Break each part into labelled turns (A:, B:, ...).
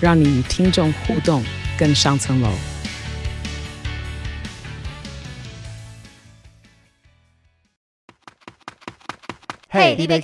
A: 让你与听众互动更上层楼。
B: 嘿，你别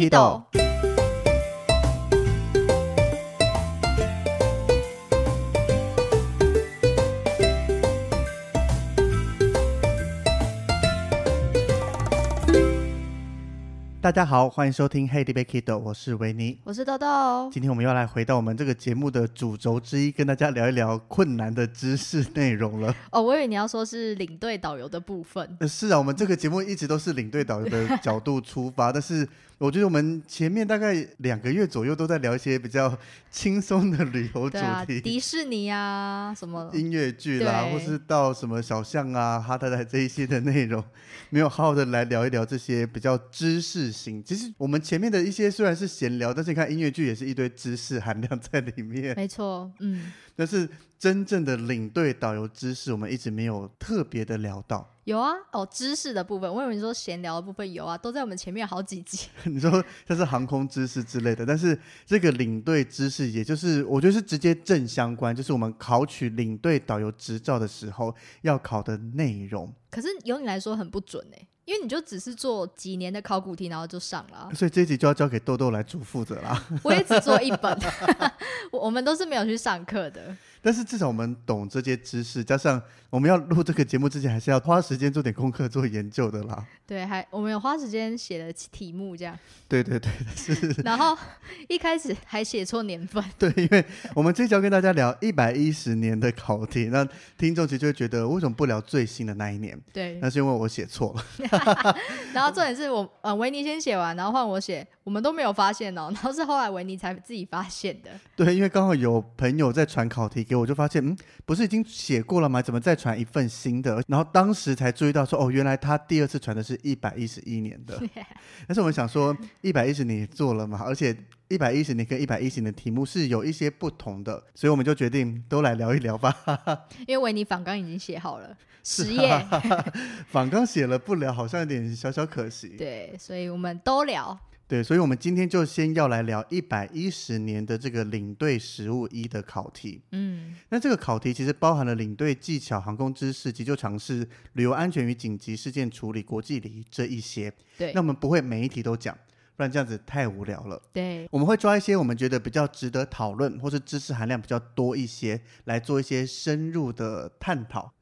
B: 大家好，欢迎收听《Hey 尼欲去豆》，我是维尼，
C: 我是豆豆。
B: 今天我们要来回到我们这个节目的主轴之一，跟大家聊一聊困难的知识内容了。
C: 哦，我以为你要说是领队导游的部分。
B: 是啊，我们这个节目一直都是领队导游的角度出发，但是。我觉得我们前面大概两个月左右都在聊一些比较轻松的旅游主题，
C: 啊、迪士尼啊，什么
B: 音乐剧啦，或是到什么小巷啊、哈太太这一些的内容，没有好好的来聊一聊这些比较知识型。其实我们前面的一些虽然是闲聊，但是你看音乐剧也是一堆知识含量在里面。
C: 没错，嗯。
B: 但是真正的领队导游知识，我们一直没有特别的聊到。
C: 有啊，哦，知识的部分，我以为你说闲聊的部分有啊，都在我们前面好几集。
B: 你说这是航空知识之类的，但是这个领队知识，也就是我觉得是直接正相关，就是我们考取领队导游执照的时候要考的内容。
C: 可是由你来说很不准哎、欸。因为你就只是做几年的考古题，然后就上了，
B: 所以这一集就要交给豆豆来主负责啦。
C: 我也只做一本，我们都是没有去上课的。
B: 但是至少我们懂这些知识，加上我们要录这个节目之前，还是要花时间做点功课、做研究的啦。
C: 对，还我们有花时间写了题目，这样。
B: 对对对，是。
C: 然后一开始还写错年份。
B: 对，因为我们这一集要跟大家聊一百一十年的考题，那听众其实就会觉得为什么不聊最新的那一年？
C: 对，
B: 那是因为我写错了。
C: 然后重点是我呃维尼先写完，然后换我写，我们都没有发现哦。然后是后来维尼才自己发现的。
B: 对，因为刚好有朋友在传考题给我，就发现嗯，不是已经写过了吗？怎么再传一份新的？然后当时才注意到说哦，原来他第二次传的是一百一十一年的。但是我们想说一百一十年也做了嘛，而且一百一十年跟一百一十年的题目是有一些不同的，所以我们就决定都来聊一聊吧。
C: 因为维尼访纲已经写好了。实验，
B: 访纲写了不聊，好像有点小小可惜。
C: 对，所以我们都聊。
B: 对，所以我们今天就先要来聊一百一十年的这个领队实务一的考题。嗯，那这个考题其实包含了领队技巧、航空知识、急救常识、旅游安全与紧急事件处理、国际礼仪这一些。
C: 对，
B: 那我们不会每一题都讲，不然这样子太无聊了。
C: 对，
B: 我们会抓一些我们觉得比较值得讨论，或是知识含量比较多一些，来做一些深入的探讨。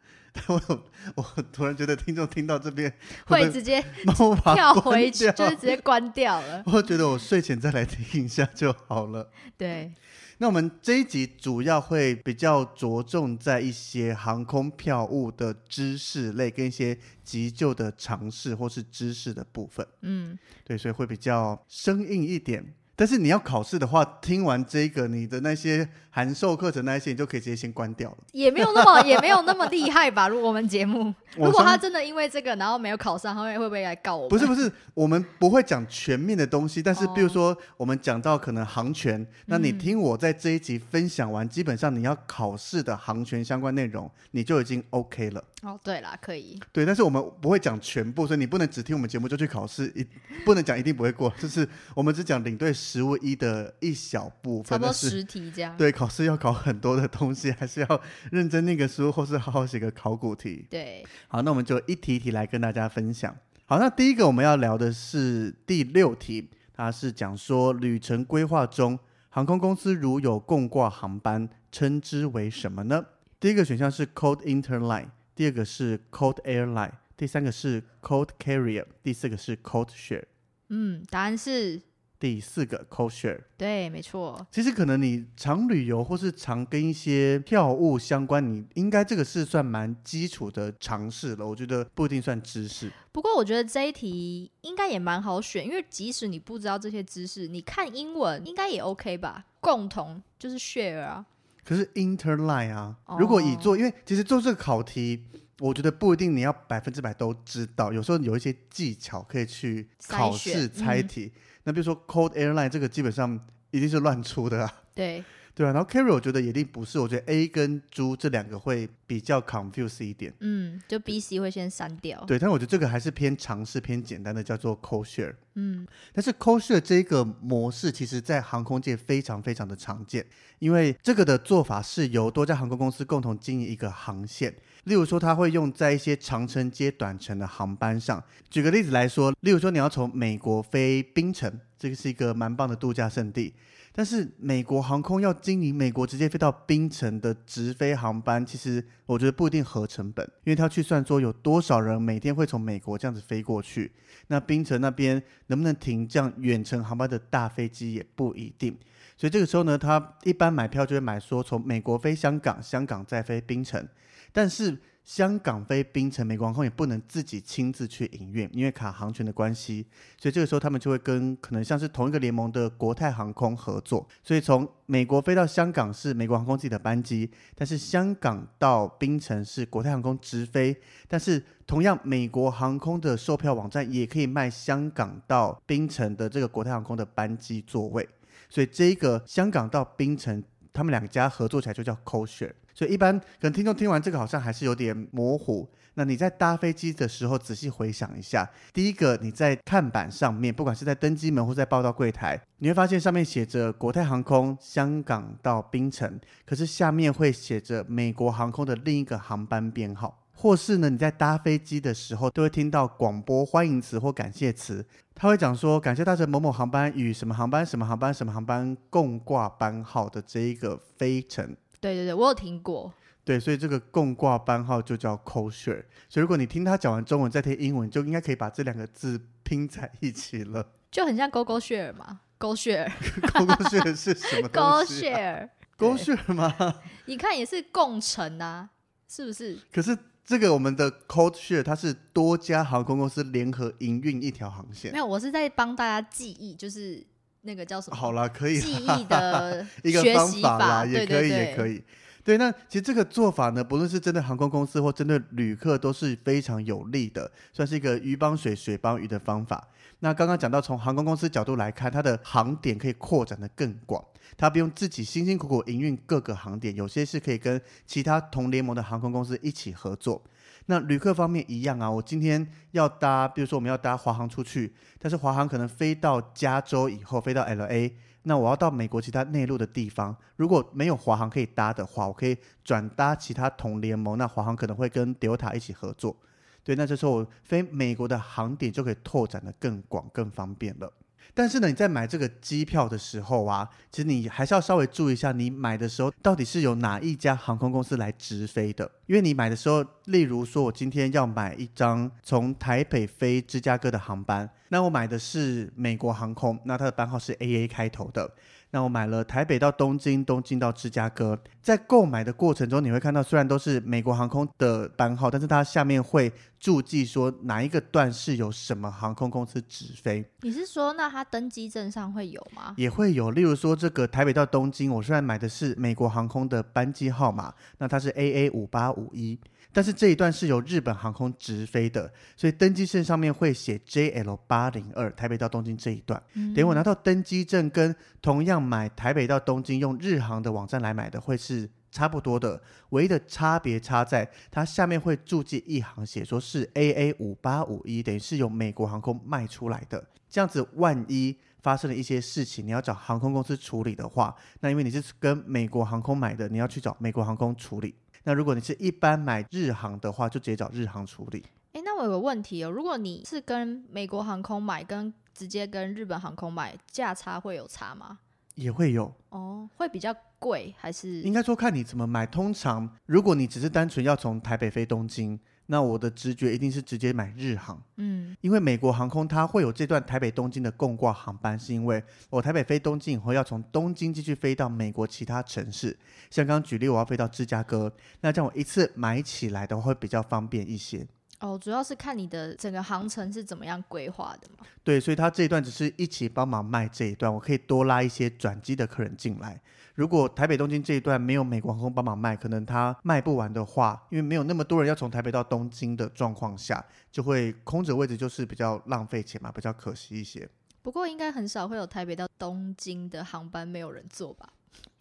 B: 我我突然觉得听众听到这边会，
C: 会直接 跳回去，就是直接关掉了。
B: 我觉得我睡前再来听一下就好了。
C: 对，
B: 那我们这一集主要会比较着重在一些航空票务的知识类跟一些急救的尝试或是知识的部分。嗯，对，所以会比较生硬一点。但是你要考试的话，听完这个，你的那些函授课程那些，你就可以直接先关掉了。
C: 也没有那么 也没有那么厉害吧？如果我们节目，如果他真的因为这个然后没有考上，他会会不会来告我们？
B: 不是不是，我们不会讲全面的东西。但是比如说，我们讲到可能航权，那你听我在这一集分享完，基本上你要考试的航权相关内容，你就已经 OK 了。
C: 哦，对啦，可以。
B: 对，但是我们不会讲全部，所以你不能只听我们节目就去考试，一不能讲一定不会过。就是我们只讲领队实物一的一小部分，
C: 差不多十题这样。
B: 对，考试要考很多的东西，还是要认真念个书，或是好好写个考古题。
C: 对，
B: 好，那我们就一题一题来跟大家分享。好，那第一个我们要聊的是第六题，它是讲说旅程规划中，航空公司如有共挂航班，称之为什么呢？第一个选项是 Code Interline。第二个是 Code Airline，第三个是 Code Carrier，第四个是 Code Share。
C: 嗯，答案是
B: 第四个 Code Share。
C: 对，没错。
B: 其实可能你常旅游或是常跟一些票务相关，你应该这个是算蛮基础的常识了。我觉得不一定算知识。
C: 不过我觉得这一题应该也蛮好选，因为即使你不知道这些知识，你看英文应该也 OK 吧？共同就是 Share 啊。
B: 可是 Interline 啊，
C: 哦
B: 如果以做，因为其实做这个考题，我觉得不一定你要百分之百都知道，有时候有一些技巧可以去考试猜题。嗯、那比如说 Cold Airline 这个基本上一定是乱出的啊。
C: 对。
B: 对啊，然后 Carry 我觉得一定不是，我觉得 A 跟猪这两个会比较 confuse 一点。
C: 嗯，就 B、C 会先删掉。
B: 对，但我觉得这个还是偏尝试、偏简单的，叫做 Code Share。
C: 嗯，
B: 但是 Code Share 这个模式，其实在航空界非常非常的常见，因为这个的做法是由多家航空公司共同经营一个航线。例如说，它会用在一些长程接短程的航班上。举个例子来说，例如说你要从美国飞槟城，这个是一个蛮棒的度假胜地。但是美国航空要经营美国直接飞到槟城的直飞航班，其实我觉得不一定合成本，因为他要去算说有多少人每天会从美国这样子飞过去，那槟城那边能不能停这样远程航班的大飞机也不一定，所以这个时候呢，他一般买票就会买说从美国飞香港，香港再飞槟城，但是。香港飞槟城，美国航空也不能自己亲自去营运，因为卡航权的关系，所以这个时候他们就会跟可能像是同一个联盟的国泰航空合作，所以从美国飞到香港是美国航空自己的班机，但是香港到槟城是国泰航空直飞，但是同样美国航空的售票网站也可以卖香港到槟城的这个国泰航空的班机座位，所以这个香港到槟城他们两家合作起来就叫 CoShare。所以一般可能听众听完这个好像还是有点模糊。那你在搭飞机的时候仔细回想一下，第一个你在看板上面，不管是在登机门或在报到柜台，你会发现上面写着国泰航空香港到槟城，可是下面会写着美国航空的另一个航班编号。或是呢，你在搭飞机的时候都会听到广播欢迎词或感谢词，他会讲说感谢搭乘某某航班与什么航班什么航班什么航班共挂班号的这一个飞程。
C: 对对对，我有听过。
B: 对，所以这个共挂班号就叫 code share。所以如果你听他讲完中文再听英文，就应该可以把这两个字拼在一起了。
C: 就很像 go go share 嘛，go share。
B: go go share 是什么东西啊？go share，go share 吗？
C: 你看也是共乘啊，是不是？
B: 可是这个我们的 code share 它是多家航空公司联合营运一条航线。
C: 没有，我是在帮大家记忆，就是。那个叫什么？
B: 好啦，可以
C: 记忆的
B: 一个方法啦，也可以，也可以。对，那其实这个做法呢，不论是针对航空公司或针对旅客，都是非常有利的，算是一个鱼帮水，水帮鱼的方法。那刚刚讲到，从航空公司角度来看，它的航点可以扩展得更广，它不用自己辛辛苦苦营运各个航点，有些是可以跟其他同联盟的航空公司一起合作。那旅客方面一样啊，我今天要搭，比如说我们要搭华航出去，但是华航可能飞到加州以后飞到 LA，那我要到美国其他内陆的地方，如果没有华航可以搭的话，我可以转搭其他同联盟，那华航可能会跟 Delta 一起合作，对，那这时候飞美国的航点就可以拓展得更广、更方便了。但是呢，你在买这个机票的时候啊，其实你还是要稍微注意一下，你买的时候到底是由哪一家航空公司来直飞的。因为你买的时候，例如说我今天要买一张从台北飞芝加哥的航班，那我买的是美国航空，那它的班号是 AA 开头的。那我买了台北到东京，东京到芝加哥，在购买的过程中，你会看到虽然都是美国航空的班号，但是它下面会注记说哪一个段是由什么航空公司直飞。
C: 你是说，那它登机证上会有吗？
B: 也会有，例如说这个台北到东京，我虽然买的是美国航空的班机号码，那它是 AA 五八五一。但是这一段是由日本航空直飞的，所以登机证上面会写 JL 八零二台北到东京这一段。嗯、等我拿到登机证，跟同样买台北到东京用日航的网站来买的会是差不多的，唯一的差别差在它下面会注记一行，写说是 AA 五八五一，等于是由美国航空卖出来的。这样子，万一发生了一些事情，你要找航空公司处理的话，那因为你是跟美国航空买的，你要去找美国航空处理。那如果你是一般买日航的话，就直接找日航处理。
C: 哎，那我有个问题哦，如果你是跟美国航空买，跟直接跟日本航空买，价差会有差吗？
B: 也会有
C: 哦，会比较贵还是？
B: 应该说看你怎么买。通常如果你只是单纯要从台北飞东京。那我的直觉一定是直接买日航，
C: 嗯，
B: 因为美国航空它会有这段台北东京的共挂航班，是因为我台北飞东京以后要从东京继续飞到美国其他城市，像刚举例我要飞到芝加哥，那这样我一次买起来的话会比较方便一些。
C: 哦，主要是看你的整个航程是怎么样规划的嘛。
B: 对，所以他这一段只是一起帮忙卖这一段，我可以多拉一些转机的客人进来。如果台北东京这一段没有美国航空帮忙卖，可能他卖不完的话，因为没有那么多人要从台北到东京的状况下，就会空着位置，就是比较浪费钱嘛，比较可惜一些。
C: 不过应该很少会有台北到东京的航班没有人坐吧？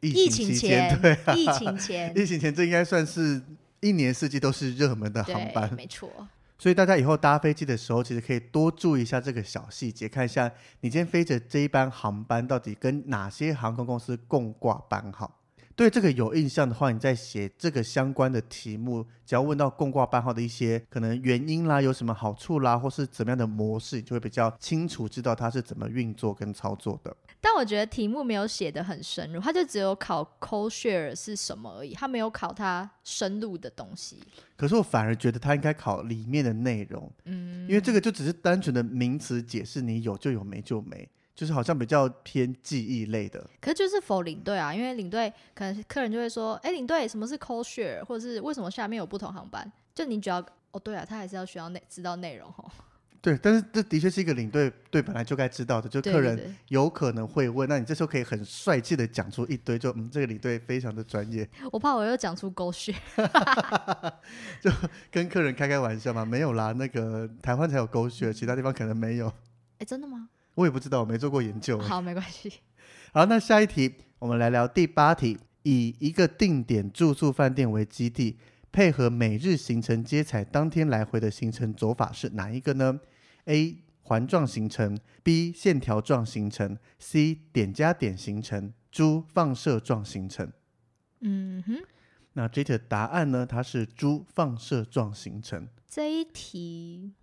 B: 疫情前，
C: 对啊，疫情前，
B: 疫情前这应该算是一年四季都是热门的航班，
C: 没错。
B: 所以大家以后搭飞机的时候，其实可以多注意一下这个小细节，看一下你今天飞着这一班航班到底跟哪些航空公司共挂班号。对这个有印象的话，你在写这个相关的题目，只要问到共挂班号的一些可能原因啦，有什么好处啦，或是怎么样的模式，你就会比较清楚知道它是怎么运作跟操作的。
C: 但我觉得题目没有写得很深入，它就只有考 co-share 是什么而已，它没有考它深入的东西。
B: 可是我反而觉得它应该考里面的内容，嗯，因为这个就只是单纯的名词解释，你有就有，没就没。就是好像比较偏记忆类的，
C: 可是就是否领队啊，因为领队可能客人就会说，哎，领队什么是 code share，或者是为什么下面有不同航班？就你只要哦，对啊，他还是要需要内知道内容哦。
B: 对，但是这的确是一个领队对本来就该知道的，就客人有可能会问，对对对，那你这时候可以很帅气的讲出一堆，就嗯，这个领队非常的专业。
C: 我怕我又讲出 code share，
B: 就跟客人开开玩笑嘛，没有啦，那个台湾才有 code share，其他地方可能没有。
C: 哎，真的吗？
B: 我也不知道，我没做过研究。
C: 好，没关系。
B: 好，那下一题，我们来聊第八题。以一个定点住宿饭店为基地，配合每日行程接彩当天来回的行程走法是哪一个呢？A. 环状行程，B. 线条状行程，C. 点加点行程，D. 放射状行程。
C: 嗯哼。
B: 那这题的答案呢？它是 D. 放射状行程。
C: 这一题，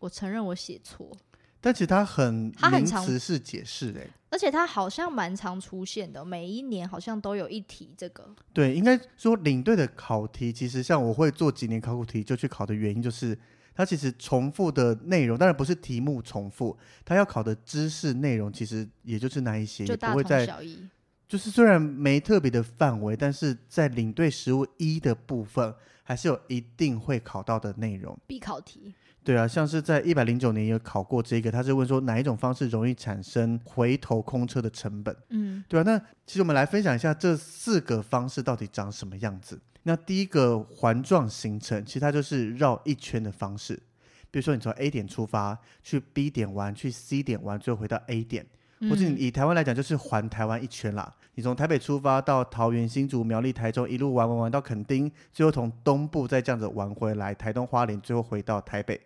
C: 我承认我写错。
B: 但其实它很名词是解释哎，
C: 而且它好像蛮常出现的，每一年好像都有一题这个。
B: 对，应该说领队的考题，其实像我会做几年考古题就去考的原因，就是它其实重复的内容，当然不是题目重复，它要考的知识内容其实也就是那一些，
C: 就大同小
B: 异。就是虽然没特别的范围，但是在领队实务一的部分，还是有一定会考到的内容。
C: 必考题。
B: 对啊，像是在一百零九年也有考过这个，他是问说哪一种方式容易产生回头空车的成本？嗯，对啊。那其实我们来分享一下这四个方式到底长什么样子。那第一个环状行程，其实它就是绕一圈的方式。比如说你从 A 点出发去 B 点玩，去 C 点玩，最后回到 A 点，或者你以台湾来讲就是环台湾一圈啦。你从台北出发到桃园、新竹、苗栗、台中，一路玩玩玩到垦丁，最后从东部再这样子玩回来，台东花莲，最后回到台北。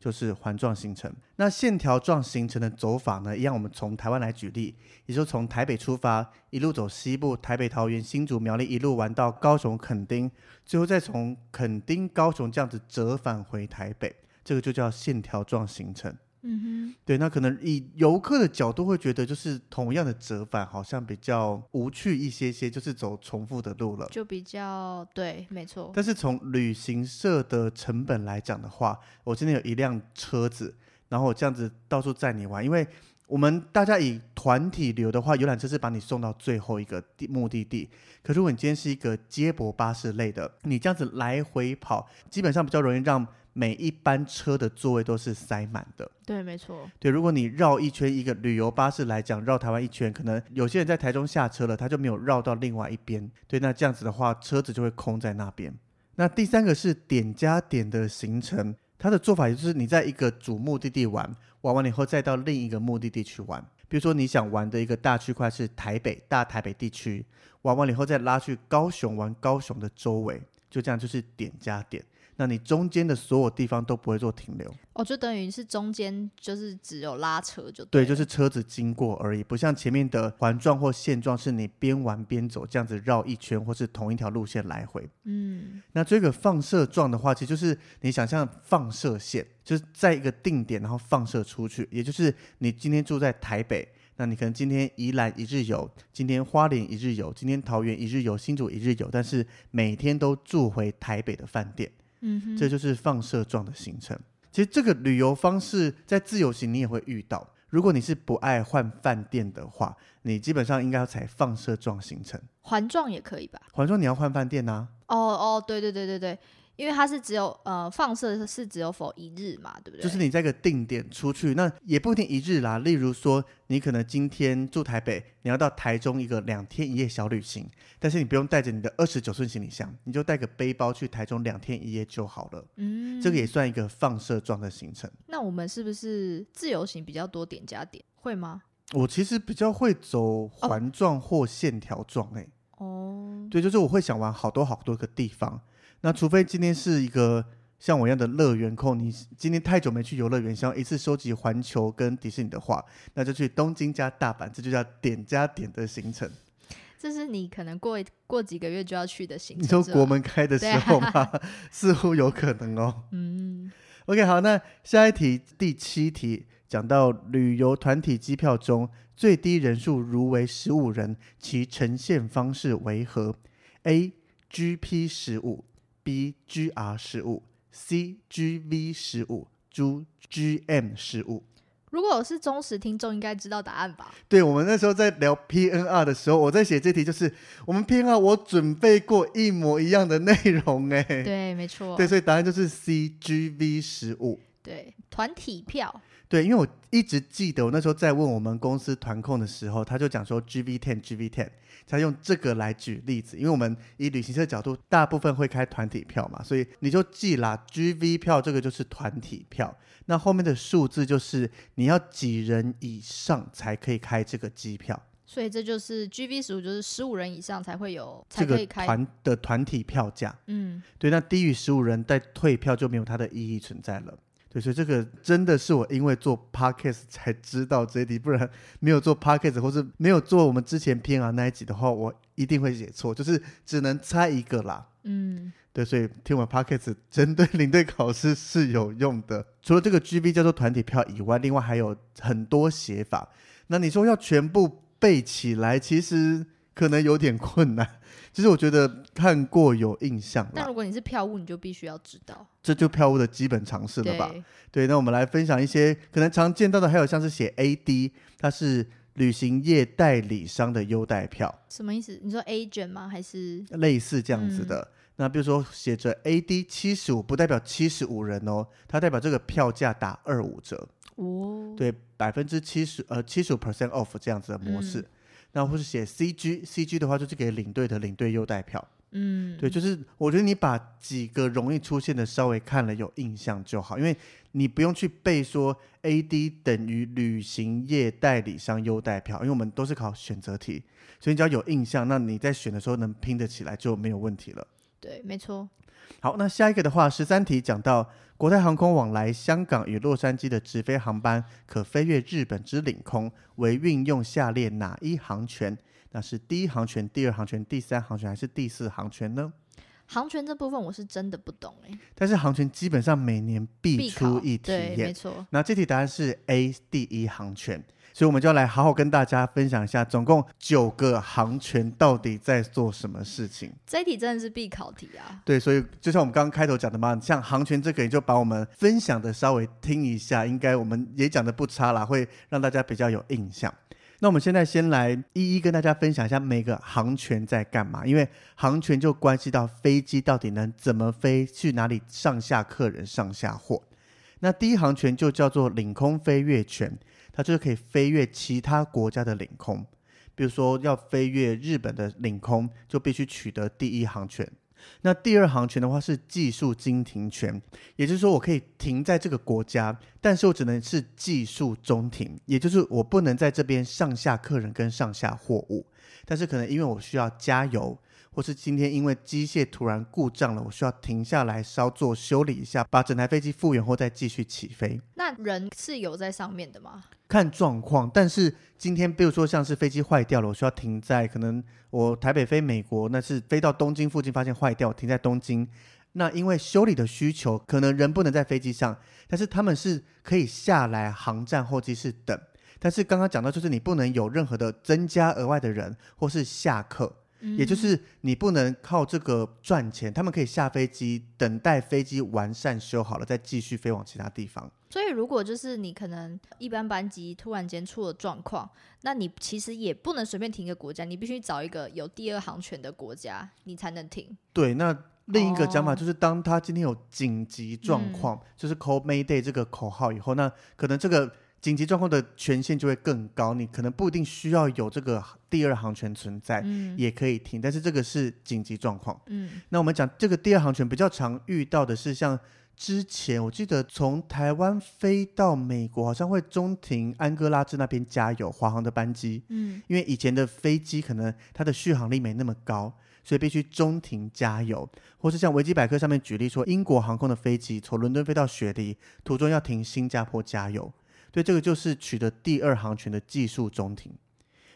B: 就是环状行程，那线条状行程的走法呢？一样，我们从台湾来举例，也就从台北出发，一路走西部，台北、桃园、新竹、苗栗，一路玩到高雄、垦丁，最后再从垦丁、高雄这样子折返回台北，这个就叫线条状行程。嗯哼，对，那可能以游客的角度会觉得，就是同样的折返好像比较无趣一些些，就是走重复的路了，
C: 就比较对，没错。
B: 但是从旅行社的成本来讲的话，我今天有一辆车子，然后我这样子到处载你玩，因为我们大家以团体旅游的话，游览车是把你送到最后一个地目的地，可如果你今天是一个接驳巴士类的，你这样子来回跑，基本上比较容易让。每一班车的座位都是塞满的，
C: 对，没错。
B: 对，如果你绕一圈，一个旅游巴士来讲，绕台湾一圈，可能有些人在台中下车了，他就没有绕到另外一边。对，那这样子的话，车子就会空在那边。那第三个是点加点的行程，它的做法也就是你在一个主目的地玩，玩完了以后再到另一个目的地去玩。比如说你想玩的一个大区块是台北，大台北地区，玩完了以后再拉去高雄玩高雄的周围，就这样就是点加点。那你中间的所有地方都不会做停留，
C: 哦，就等于是中间就是只有拉车就
B: 对，对，就是车子经过而已，不像前面的环状或线状，是你边玩边走这样子绕一圈，或是同一条路线来回。嗯，那这个放射状的话，其实就是你想象放射线，就是在一个定点，然后放射出去，也就是你今天住在台北，那你可能今天宜兰一日游，今天花莲一日游，今天桃园一日游，新竹一日游，但是每天都住回台北的饭店。嗯哼，这就是放射状的行程。其实这个旅游方式在自由行你也会遇到。如果你是不爱换饭店的话，你基本上应该要采放射状行程。
C: 环状也可以吧？
B: 环状你要换饭店呐、啊？
C: 哦哦，对对对对对，因为它是只有呃放射是只有否一日嘛，对不对？
B: 就是你在一个定点出去，那也不一定一日啦。例如说，你可能今天住台北，你要到台中一个两天一夜小旅行，但是你不用带着你的二十九寸行李箱，你就带个背包去台中两天一夜就好了。嗯，这个也算一个放射状的行程。
C: 那我们是不是自由行比较多点加点？会吗？
B: 我其实比较会走环状或线条状诶。哦，对，就是我会想玩好多好多个地方。那除非今天是一个像我一样的乐园控，你今天太久没去游乐园，想要一次收集环球跟迪士尼的话，那就去东京加大阪，这就叫点加点的行程。
C: 这是你可能过过几个月就要去的行程。
B: 你说国门开的时候吗？啊、似乎有可能哦。嗯，OK，好，那下一题第七题讲到旅游团体机票中最低人数如为十五人，其呈现方式为何？A G P 十五。B G R 十五，C G V 十五，猪 G M 十五。
C: 如果我是忠实听众，应该知道答案吧？
B: 对，我们那时候在聊 P N R 的时候，我在写这题，就是我们 P N R 我准备过一模一样的内容，哎，
C: 对，没错，
B: 对，所以答案就是 C G V 十五。
C: 对，团体票。
B: 对，因为我一直记得我那时候在问我们公司团控的时候，他就讲说 G V ten G V ten，他用这个来举例子，因为我们以旅行社角度，大部分会开团体票嘛，所以你就记啦，G V 票这个就是团体票，那后面的数字就是你要几人以上才可以开这个机票，
C: 所以这就是 G V 十五，就是十五人以上才会有才可以开
B: 团的团体票价。嗯，对，那低于十五人再退票就没有它的意义存在了。对，所以这个真的是我因为做 podcast 才知道这一题，不然没有做 podcast 或是没有做我们之前 PNR 那一集的话，我一定会写错，就是只能猜一个啦。嗯，对，所以听我们 podcast 针对领队考试是有用的。除了这个 G B 叫做团体票以外，另外还有很多写法。那你说要全部背起来，其实可能有点困难。其实我觉得看过有印象，
C: 但如果你是票务，你就必须要知道，
B: 这就票务的基本常识了吧？对，对，那我们来分享一些可能常见到的，还有像是写 AD，它是旅行业代理商的优待票，
C: 什么意思？你说 agent 吗？还是
B: 类似这样子的？嗯、那比如说写着 AD 七十五，不代表七十五人哦，它代表这个票价打二五折哦，对，百分之七十呃七十五 percent off 这样子的模式。嗯那或是写 CG，CG 的话就是给领队的领队优待票。嗯，对，就是我觉得你把几个容易出现的稍微看了有印象就好，因为你不用去背说 AD 等于旅行业代理商优待票，因为我们都是考选择题，所以你只要有印象，那你在选的时候能拼得起来就没有问题了。
C: 对，没错。
B: 好，那下一个的话，十三题讲到国泰航空往来香港与洛杉矶的直飞航班，可飞越日本之领空，为运用下列哪一航权？那是第一航权、第二航权、第三航权还是第四航权呢？
C: 航权这部分我是真的不懂哎，
B: 但是航权基本上每年必出一题，
C: 没错。
B: 那这题答案是 A，第一航权。所以我们就要来好好跟大家分享一下，总共九个航权到底在做什么事情。
C: 这一题真的是必考题啊！
B: 对，所以就像我们刚刚开头讲的嘛，像航权这个，也就把我们分享的稍微听一下，应该我们也讲的不差啦，会让大家比较有印象。那我们现在先来一一跟大家分享一下每个航权在干嘛，因为航权就关系到飞机到底能怎么飞，去哪里上下客人、上下货。那第一航权就叫做领空飞越权。它就是可以飞越其他国家的领空，比如说要飞越日本的领空，就必须取得第一航权。那第二航权的话是技术经停权，也就是说我可以停在这个国家，但是我只能是技术中停，也就是我不能在这边上下客人跟上下货物，但是可能因为我需要加油。或是今天因为机械突然故障了，我需要停下来稍作修理一下，把整台飞机复原后再继续起飞。
C: 那人是有在上面的吗？
B: 看状况。但是今天比如说像是飞机坏掉了，我需要停在可能我台北飞美国，那是飞到东京附近发现坏掉，停在东京。那因为修理的需求，可能人不能在飞机上，但是他们是可以下来航站候机室等。但是刚刚讲到就是你不能有任何的增加额外的人或是下客。也就是你不能靠这个赚钱，他们可以下飞机，等待飞机完善修好了，再继续飞往其他地方。
C: 所以，如果就是你可能一般班机突然间出了状况，那你其实也不能随便停一个国家，你必须找一个有第二航权的国家，你才能停。
B: 对，那另一个讲法就是，当他今天有紧急状况，嗯、就是 call Mayday 这个口号以后，那可能这个紧急状况的权限就会更高。你可能不一定需要有这个第二航权存在，嗯、也可以停。但是这个是紧急状况。嗯，那我们讲这个第二航权比较常遇到的是，像之前我记得从台湾飞到美国，好像会中停安哥拉治那边加油，华航的班机。嗯，因为以前的飞机可能它的续航力没那么高。所以必须中停加油，或是像维基百科上面举例说，英国航空的飞机从伦敦飞到雪梨，途中要停新加坡加油。对，这个就是取得第二航权的技术中停。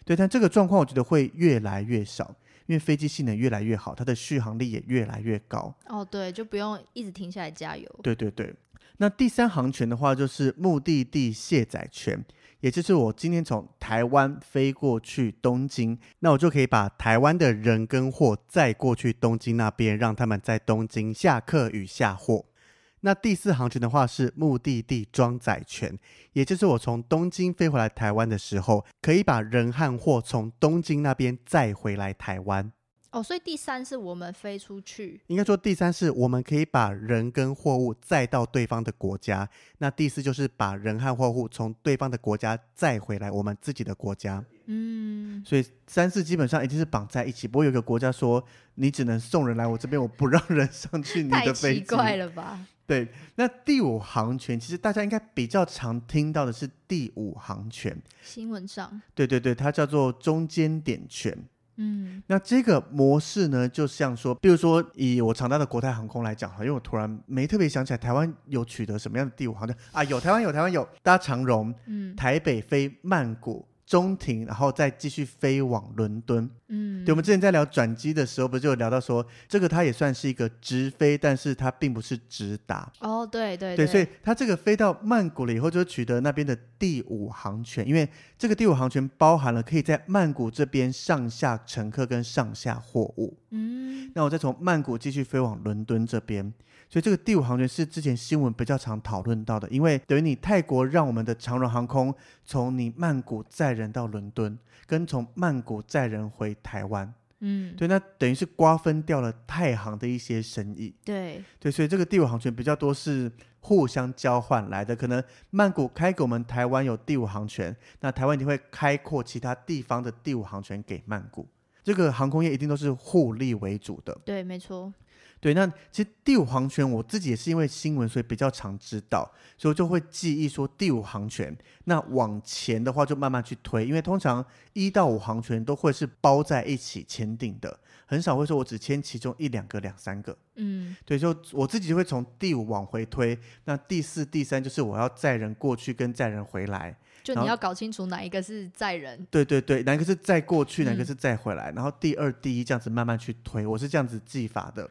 B: 对，但这个状况我觉得会越来越少，因为飞机性能越来越好，它的续航力也越来越高。
C: 哦，对，就不用一直停下来加油。
B: 对对对。那第三航权的话，就是目的地卸载权。也就是我今天从台湾飞过去东京，那我就可以把台湾的人跟货载过去东京那边，让他们在东京下客与下货。那第四航权的话是目的地装载权，也就是我从东京飞回来台湾的时候，可以把人和货从东京那边载回来台湾。
C: 哦，所以第三是我们飞出去，
B: 应该说第三是我们可以把人跟货物载到对方的国家。那第四就是把人和货物从对方的国家载回来我们自己的国家。嗯，所以三四基本上一定是绑在一起。不会有一个国家说你只能送人来我这边，我不让人上去你的飞机。
C: 太奇怪了吧？
B: 对，那第五航权其实大家应该比较常听到的是第五航权，
C: 新闻上。
B: 对对对，它叫做中间点权。嗯，那这个模式呢，就像说，比如说以我常搭的国泰航空来讲哈，因为我突然没特别想起来台湾有取得什么样的第五航权啊，有台湾有台湾有搭长荣，嗯，台北飞曼谷。中停，然后再继续飞往伦敦。嗯，对，我们之前在聊转机的时候，不是就有聊到说，这个它也算是一个直飞，但是它并不是直达。
C: 哦，对对
B: 对，对，所以它这个飞到曼谷了以后，就取得那边的第五航权，因为这个第五航权包含了可以在曼谷这边上下乘客跟上下货物。嗯，那我再从曼谷继续飞往伦敦这边。所以这个第五航权是之前新闻比较常讨论到的，因为等于你泰国让我们的长荣航空从你曼谷载人到伦敦，跟从曼谷载人回台湾，嗯，对，那等于是瓜分掉了太航的一些生意，
C: 对，
B: 对，所以这个第五航权比较多是互相交换来的，可能曼谷开给我们台湾有第五航权，那台湾一定会开阔其他地方的第五航权给曼谷，这个航空业一定都是互利为主的，
C: 对，没错。
B: 对，那其实第五航权我自己也是因为新闻，所以比较常知道，所以我就会记忆说第五航权。那往前的话就慢慢去推，因为通常一到五航权都会是包在一起签订的，很少会说我只签其中一两个、两三个。嗯，对，就我自己就会从第五往回推。那第四、第三就是我要载人过去跟载人回来，
C: 就你要搞清楚哪一个是载人。
B: 对对对，哪一个是载过去，哪一个是载回来，嗯、然后第二、第一这样子慢慢去推，我是这样子记法的。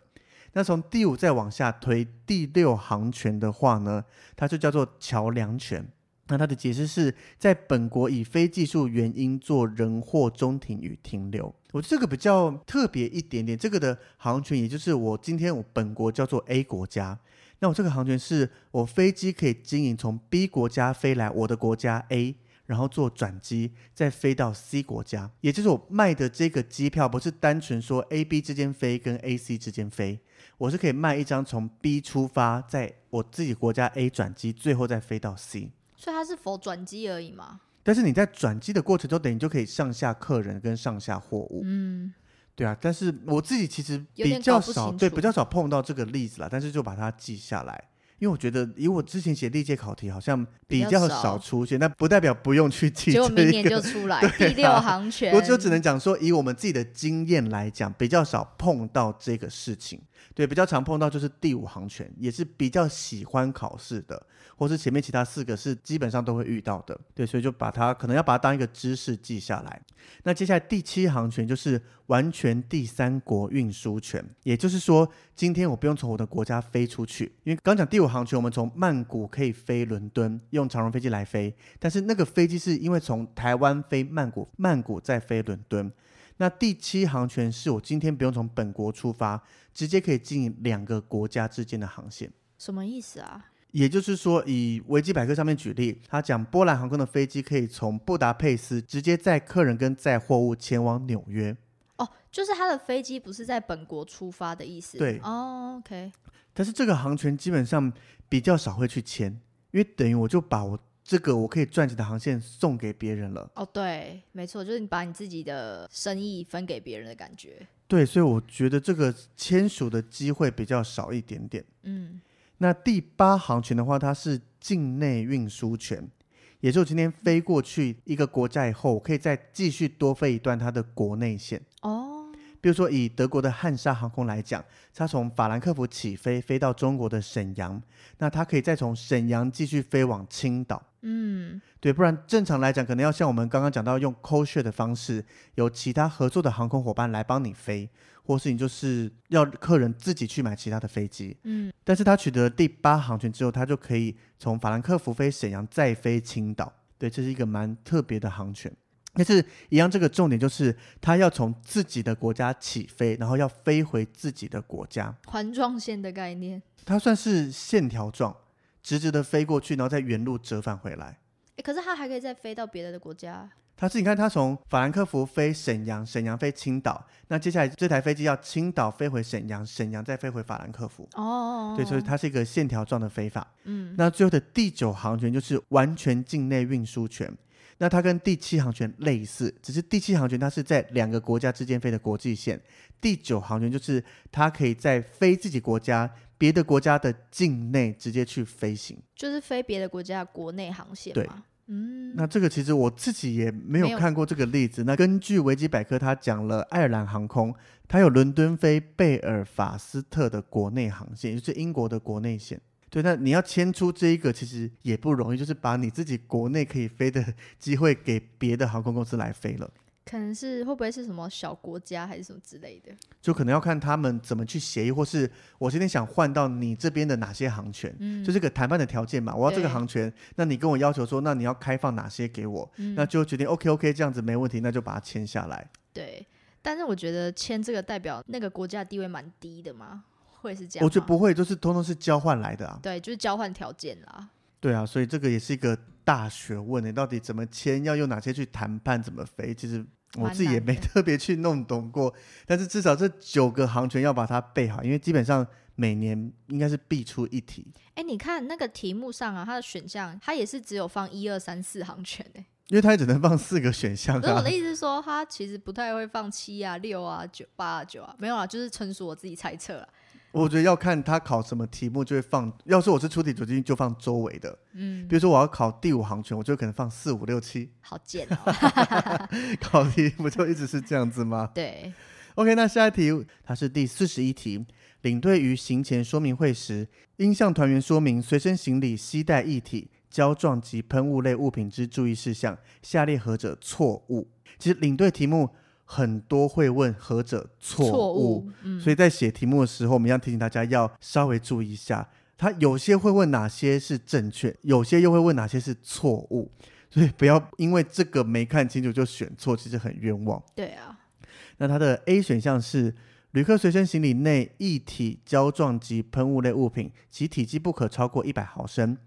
B: 那从第五再往下推，第六航权的话呢，它就叫做桥梁权。那它的解释是在本国以非技术原因做人货中停与停留。我这个比较特别一点点，这个的航权也就是我今天我本国叫做 A 国家，那我这个航权是我飞机可以经营从 B 国家飞来我的国家 A。然后做转机，再飞到 C 国家，也就是我卖的这个机票，不是单纯说 A、B 之间飞跟 A、C 之间飞，我是可以卖一张从 B 出发，在我自己国家 A 转机，最后再飞到 C。
C: 所以它是否转机而已嘛？
B: 但是你在转机的过程中，等于就可以上下客人跟上下货物。嗯，对啊。但是我自己其实比较少，对，比较少碰到这个例子啦。但是就把它记下来。因为我觉得，以我之前写历届考题，好像比较少出现，但不代表不用去记。
C: 结果明年就出来、啊、第六航权。
B: 我就只能讲说，以我们自己的经验来讲，比较少碰到这个事情。对，比较常碰到就是第五航权，也是比较喜欢考试的，或是前面其他四个是基本上都会遇到的。对，所以就把它可能要把它当一个知识记下来。那接下来第七航权就是完全第三国运输权，也就是说，今天我不用从我的国家飞出去，因为刚讲第五航权，我们从曼谷可以飞伦敦，用长荣飞机来飞，但是那个飞机是因为从台湾飞曼谷，曼谷再飞伦敦。那第七航权是我今天不用从本国出发，直接可以经营两个国家之间的航线。
C: 什么意思啊？
B: 也就是说，以维基百科上面举例，他讲波兰航空的飞机可以从布达佩斯直接载客人跟载货物前往纽约。
C: 哦，就是他的飞机不是在本国出发的意思。
B: 对，
C: 哦，OK。
B: 但是这个航权基本上比较少会去签，因为等于我就把我这个我可以赚钱的航线送给别人了。
C: 哦，对，没错，就是你把你自己的生意分给别人的感觉。
B: 对，所以我觉得这个签署的机会比较少一点点。
C: 嗯，
B: 那第八航权的话，它是境内运输权。也就是今天飞过去一个国家以后，我可以再继续多飞一段它的国内线。
C: 哦，
B: 比如说以德国的汉莎航空来讲，它从法兰克福起飞，飞到中国的沈阳，那它可以再从沈阳继续飞往青岛。
C: 嗯，
B: 对，不然正常来讲，可能要像我们刚刚讲到用 code share 的方式，由其他合作的航空伙伴来帮你飞，或是你就是要客人自己去买其他的飞机。
C: 嗯，
B: 但是他取得第八航权之后，他就可以从法兰克福飞沈阳，再飞青岛。对，这是一个蛮特别的航权。但是，一样这个重点就是，他要从自己的国家起飞，然后要飞回自己的国家。
C: 环状线的概念，
B: 它算是线条状。直直的飞过去，然后再原路折返回来。
C: 诶，可是它还可以再飞到别的的国家。
B: 它是你看，它从法兰克福飞沈阳，沈阳飞青岛。那接下来这台飞机要青岛飞回沈阳，沈阳再飞回法兰克福。
C: 哦，
B: 对，所以它是一个线条状的飞法。
C: 嗯，
B: 那最后的第九航权就是完全境内运输权。那它跟第七航权类似，只是第七航权它是在两个国家之间飞的国际线，第九航权就是它可以在飞自己国家。别的国家的境内直接去飞行，
C: 就是飞别的国家的国内航线嘛。
B: 对，
C: 嗯，
B: 那这个其实我自己也没有看过这个例子。那根据维基百科，它讲了爱尔兰航空，它有伦敦飞贝尔法斯特的国内航线，也就是英国的国内线。对，那你要迁出这一个，其实也不容易，就是把你自己国内可以飞的机会给别的航空公司来飞了。
C: 可能是会不会是什么小国家还是什么之类的？
B: 就可能要看他们怎么去协议，或是我今天想换到你这边的哪些航权，嗯，就这个谈判的条件嘛。我要这个航权，那你跟我要求说，那你要开放哪些给我，嗯，那就决定 OK OK 这样子没问题，那就把它签下来。
C: 对，但是我觉得签这个代表那个国家的地位蛮低的嘛，会是这样？
B: 我觉得不会，就是通通是交换来的啊。
C: 对，就是交换条件啦。
B: 对啊，所以这个也是一个大学问，你到底怎么签，要用哪些去谈判，怎么飞，其实我自己也没特别去弄懂过。但是至少这九个航权要把它背好，因为基本上每年应该是必出一题。
C: 哎，你看那个题目上啊，它的选项它也是只有放一二三四航权哎，
B: 因为它也只能放四个选项啊。
C: 可是我的意思是说，它其实不太会放七啊、六啊、九、八啊、九啊，没有啊，就是纯属我自己猜测了。
B: 我觉得要看他考什么题目，就会放。要是我是出题主机，就放周围的。嗯，比如说我要考第五行权，我就可能放四五六七。
C: 好贱哦！
B: 考题不就一直是这样子吗？
C: 对。
B: OK，那下一题，它是第四十一题。领队于行前说明会时，应向团员说明随身行李携带液体、胶状及喷雾类物品之注意事项。下列何者错误？其实领队题目。很多会问何者错误，错误，嗯，所以在写题目的时候，我们要提醒大家要稍微注意一下。他有些会问哪些是正确，有些又会问哪些是错误，所以不要因为这个没看清楚就选错，其实很冤枉。
C: 对啊，
B: 那它的 A 选项是旅客随身行李内液体、胶状及喷雾类物品，其体积不可超过一百毫升。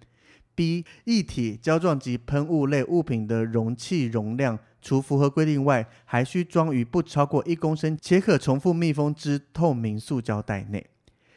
B: B 液体、胶状及喷雾类物品的容器容量。除符合规定外，还需装于不超过一公升且可重复密封之透明塑胶袋内。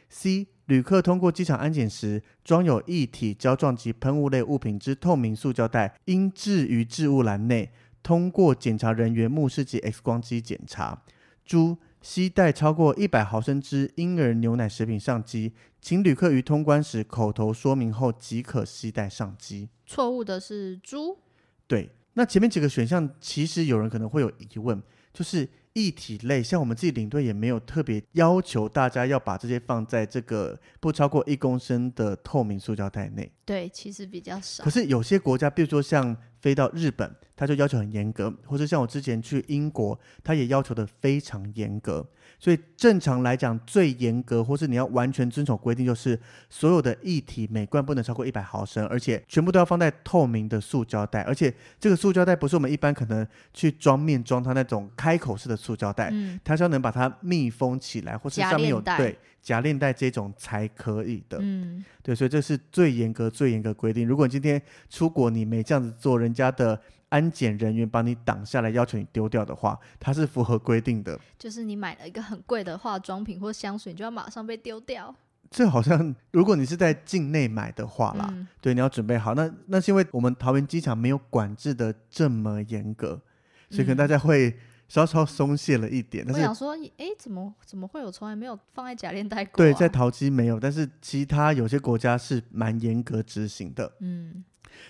B: C. 旅客通过机场安检时，装有液体、胶状及喷雾类物品之透明塑胶袋应置于置物篮内，通过检查人员目视及 X 光机检查。猪携带超过一百毫升之婴儿牛奶食品上机，请旅客于通关时口头说明后即可携带上机。
C: 错误的是猪。
B: 对。那前面几个选项，其实有人可能会有疑问，就是液体类，像我们自己领队也没有特别要求大家要把这些放在这个不超过一公升的透明塑胶袋内。
C: 对，其实比较少。
B: 可是有些国家，比如说像飞到日本，他就要求很严格，或者像我之前去英国，他也要求的非常严格。所以正常来讲，最严格或是你要完全遵守规定，就是所有的液体每罐不能超过一百毫升，而且全部都要放在透明的塑胶袋，而且这个塑胶袋不是我们一般可能去装面装它那种开口式的塑胶袋，嗯，它是要能把它密封起来，或是上面有对夹链袋这种才可以的，嗯，对，所以这是最严格最严格规定。如果你今天出国你没这样子做，人家的安检人员帮你挡下来，要求你丢掉的话，它是符合规定的。
C: 就是你买了一个很贵的化妆品或香水，你就要马上被丢掉。
B: 这好像如果你是在境内买的话啦，嗯、对，你要准备好。那那是因为我们桃园机场没有管制的这么严格，所以可能大家会稍稍松懈了一点。嗯、但我
C: 想说，哎，怎么怎么会有从来没有放在假链带过、啊？
B: 对，在桃机没有，但是其他有些国家是蛮严格执行的。嗯。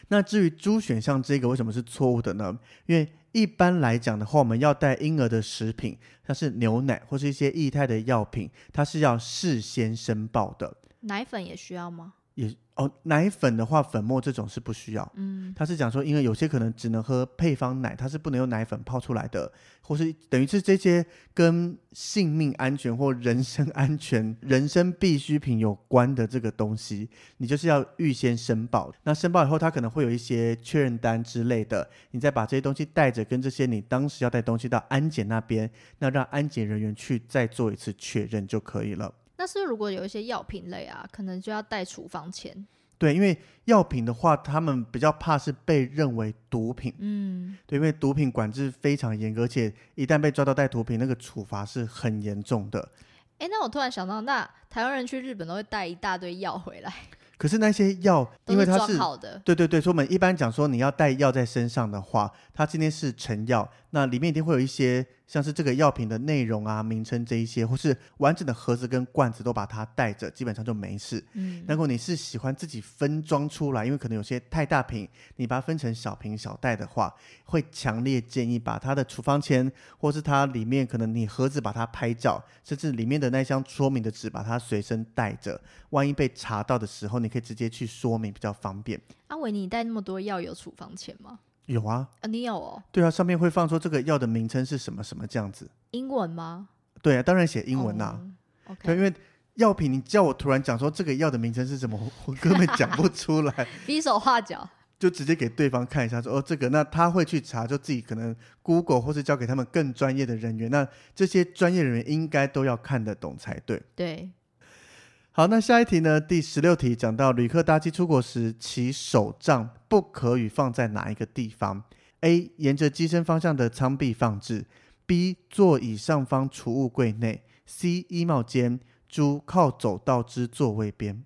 B: 那至于猪选项这个为什么是错误的呢？因为一般来讲的话，我们要带婴儿的食品，像是牛奶或是一些液态的药品，它是要事先申报的。
C: 奶粉也需要吗？
B: 也。哦，奶粉的话，粉末这种是不需要。嗯，他是讲说，因为有些可能只能喝配方奶，它是不能用奶粉泡出来的，或是等于是这些跟性命安全或人身安全、人身必需品有关的这个东西，你就是要预先申报。那申报以后，他可能会有一些确认单之类的，你再把这些东西带着，跟这些你当时要带东西到安检那边，那让安检人员去再做一次确认就可以了。
C: 那是如果有一些药品类啊，可能就要带处方签。
B: 对，因为药品的话，他们比较怕是被认为毒品。嗯，对，因为毒品管制非常严格，而且一旦被抓到带毒品，那个处罚是很严重的。
C: 哎，那我突然想到，那台湾人去日本都会带一大堆药回来。
B: 可是那些药，因为它是，
C: 是好的，
B: 对对对，所以我们一般讲说，你要带药在身上的话，它今天是成药，那里面一定会有一些像是这个药品的内容啊、名称这一些，或是完整的盒子跟罐子都把它带着，基本上就没事。嗯，如果你是喜欢自己分装出来，因为可能有些太大瓶，你把它分成小瓶小袋的话，会强烈建议把它的处方签，或是它里面可能你盒子把它拍照，甚至里面的那箱说明的纸把它随身带着，万一被查到的时候，你。可以直接去说明，比较方便。
C: 阿伟，你带那么多药有处方签吗？
B: 有啊，
C: 啊，你有哦。
B: 对啊，上面会放说这个药的名称是什么什么这样子。
C: 英文吗？
B: 对啊，当然写英文呐、啊。
C: Oh, okay.
B: 对，因为药品，你叫我突然讲说这个药的名称是什么，我根本讲不出来。
C: 比手画脚，
B: 就直接给对方看一下说，说哦这个，那他会去查，就自己可能 Google 或是交给他们更专业的人员。那这些专业人员应该都要看得懂才对。
C: 对。
B: 好，那下一题呢？第十六题讲到旅客搭机出国时，其手杖不可以放在哪一个地方？A. 沿着机身方向的舱壁放置；B. 座椅上方储物柜内；C. 衣帽间；D. 靠走道之座位边。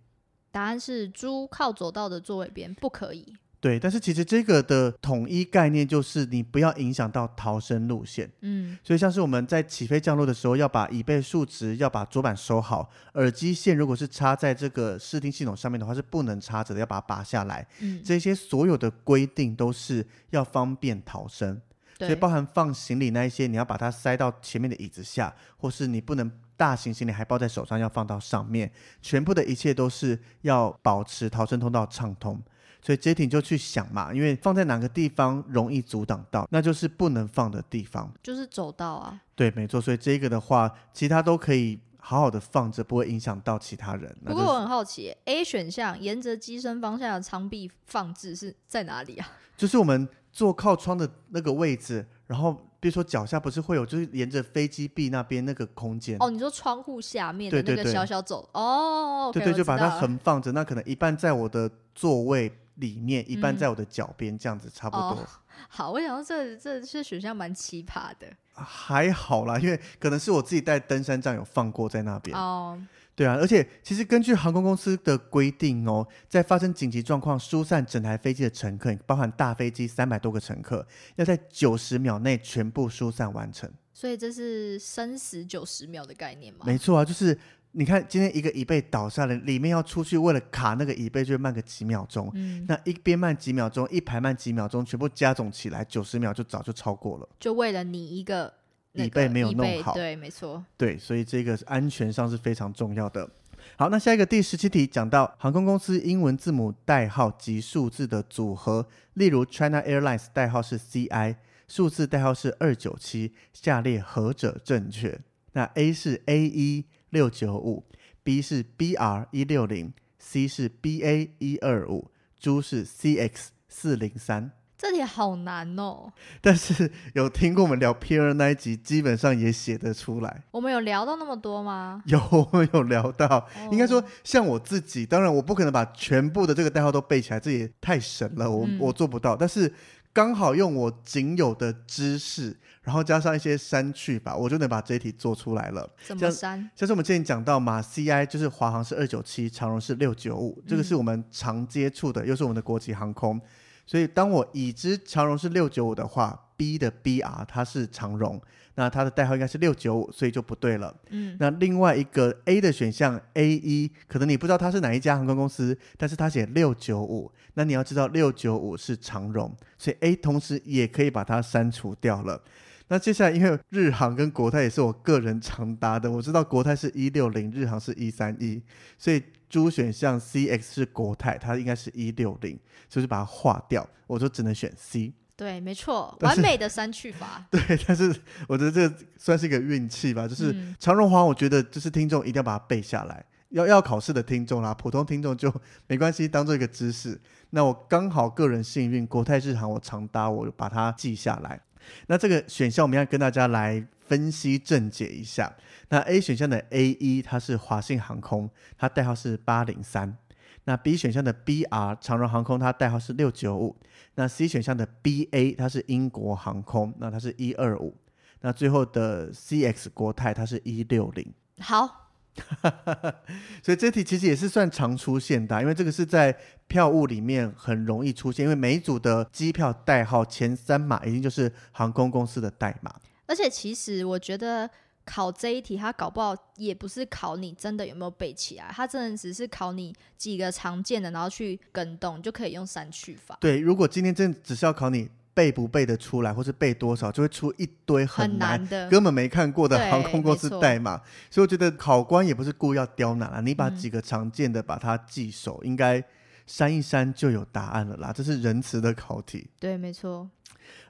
C: 答案是 D，靠走道的座位边不可以。
B: 对，但是其实这个的统一概念就是你不要影响到逃生路线。嗯，所以像是我们在起飞降落的时候，要把椅背竖直，要把桌板收好。耳机线如果是插在这个视听系统上面的话，是不能插着的，要把它拔下来。嗯，这些所有的规定都是要方便逃生。所以包含放行李那一些，你要把它塞到前面的椅子下，或是你不能大型行李还抱在手上，要放到上面。全部的一切都是要保持逃生通道畅通。所以杰廷就去想嘛，因为放在哪个地方容易阻挡到，那就是不能放的地方，
C: 就是走道啊。
B: 对，没错。所以这个的话，其他都可以好好的放着，不会影响到其他人。
C: 不过我很好奇，A 选项沿着机身方向的舱壁放置是在哪里啊？
B: 就是我们坐靠窗的那个位置，然后比如说脚下不是会有，就是沿着飞机壁那边那个空间。
C: 哦，你说窗户下面的那个小小走，哦
B: 对对，就把它横放着，那可能一半在我的座位。里面一般在我的脚边，这样子差不多。
C: 好，我想说这这这选项蛮奇葩的。
B: 还好啦，因为可能是我自己带登山杖有放过在那边。哦，对啊，而且其实根据航空公司的规定哦，在发生紧急状况疏散整台飞机的乘客，包含大飞机三百多个乘客，要在九十秒内全部疏散完成。
C: 所以这是生死九十秒的概念吗？
B: 没错啊，就是。你看，今天一个椅背倒下来，里面要出去，为了卡那个椅背，就会慢个几秒钟。嗯，那一边慢几秒钟，一排慢几秒钟，全部加总起来，九十秒就早就超过了。
C: 就为了你一个
B: 椅背没有弄好，
C: 对，没错。
B: 对，所以这个安全上是非常重要的。好，那下一个第十七题讲到航空公司英文字母代号及数字的组合，例如 China Airlines 代号是 CI，数字代号是二九七，下列何者正确？那 A 是 A 一。六九五，B 是 BR 一六零，C 是 BA 一二五，猪是 CX 四零三。
C: 这题好难哦。
B: 但是有听过我们聊 P 二那一集，基本上也写得出来。
C: 我们有聊到那么多吗？
B: 有，我们有聊到。哦、应该说，像我自己，当然我不可能把全部的这个代号都背起来，这也太神了，我、嗯、我做不到。但是刚好用我仅有的知识，然后加上一些删去吧，我就能把这一题做出来了。
C: 怎么删？
B: 像是我们之前讲到嘛，CI 就是华航是二九七，长荣是六九五，这个是我们常接触的，又是我们的国际航空。所以当我已知长荣是六九五的话，B 的 BR 它是长荣，那它的代号应该是六九五，所以就不对了。嗯，那另外一个 A 的选项 A 一，可能你不知道它是哪一家航空公司，但是它写六九五，那你要知道六九五是长荣，所以 A 同时也可以把它删除掉了。那接下来，因为日航跟国泰也是我个人常搭的，我知道国泰是一六零，日航是一三一，所以 D 选项 CX 是国泰，它应该是一六零，所以就把它划掉，我就只能选 C。
C: 对，没错，完美的删去法。
B: 对，但是我觉得这算是一个运气吧，就是长荣华，我觉得就是听众一定要把它背下来，要要考试的听众啦，普通听众就 没关系，当做一个知识。那我刚好个人幸运，国泰日航我常搭，我就把它记下来。那这个选项我们要跟大家来分析正解一下。那 A 选项的 A 一它是华信航空，它代号是八零三。那 B 选项的 BR 长荣航空，它代号是六九五。那 C 选项的 BA 它是英国航空，那它是一二五。那最后的 CX 国泰它是一六零。
C: 好。
B: 所以这题其实也是算常出现的，因为这个是在票务里面很容易出现，因为每一组的机票代号前三码一定就是航空公司的代码。
C: 而且其实我觉得考这一题，它搞不好也不是考你真的有没有背起来，它真的只是考你几个常见的，然后去跟动就可以用删去法。
B: 对，如果今天真的只是要考你。背不背得出来，或是背多少，就会出一堆很难，很难的、根本没看过的航空公司代码。所以我觉得考官也不是故意要刁难啊，你把几个常见的把它记熟，嗯、应该删一删就有答案了啦。这是仁慈的考题。
C: 对，没错。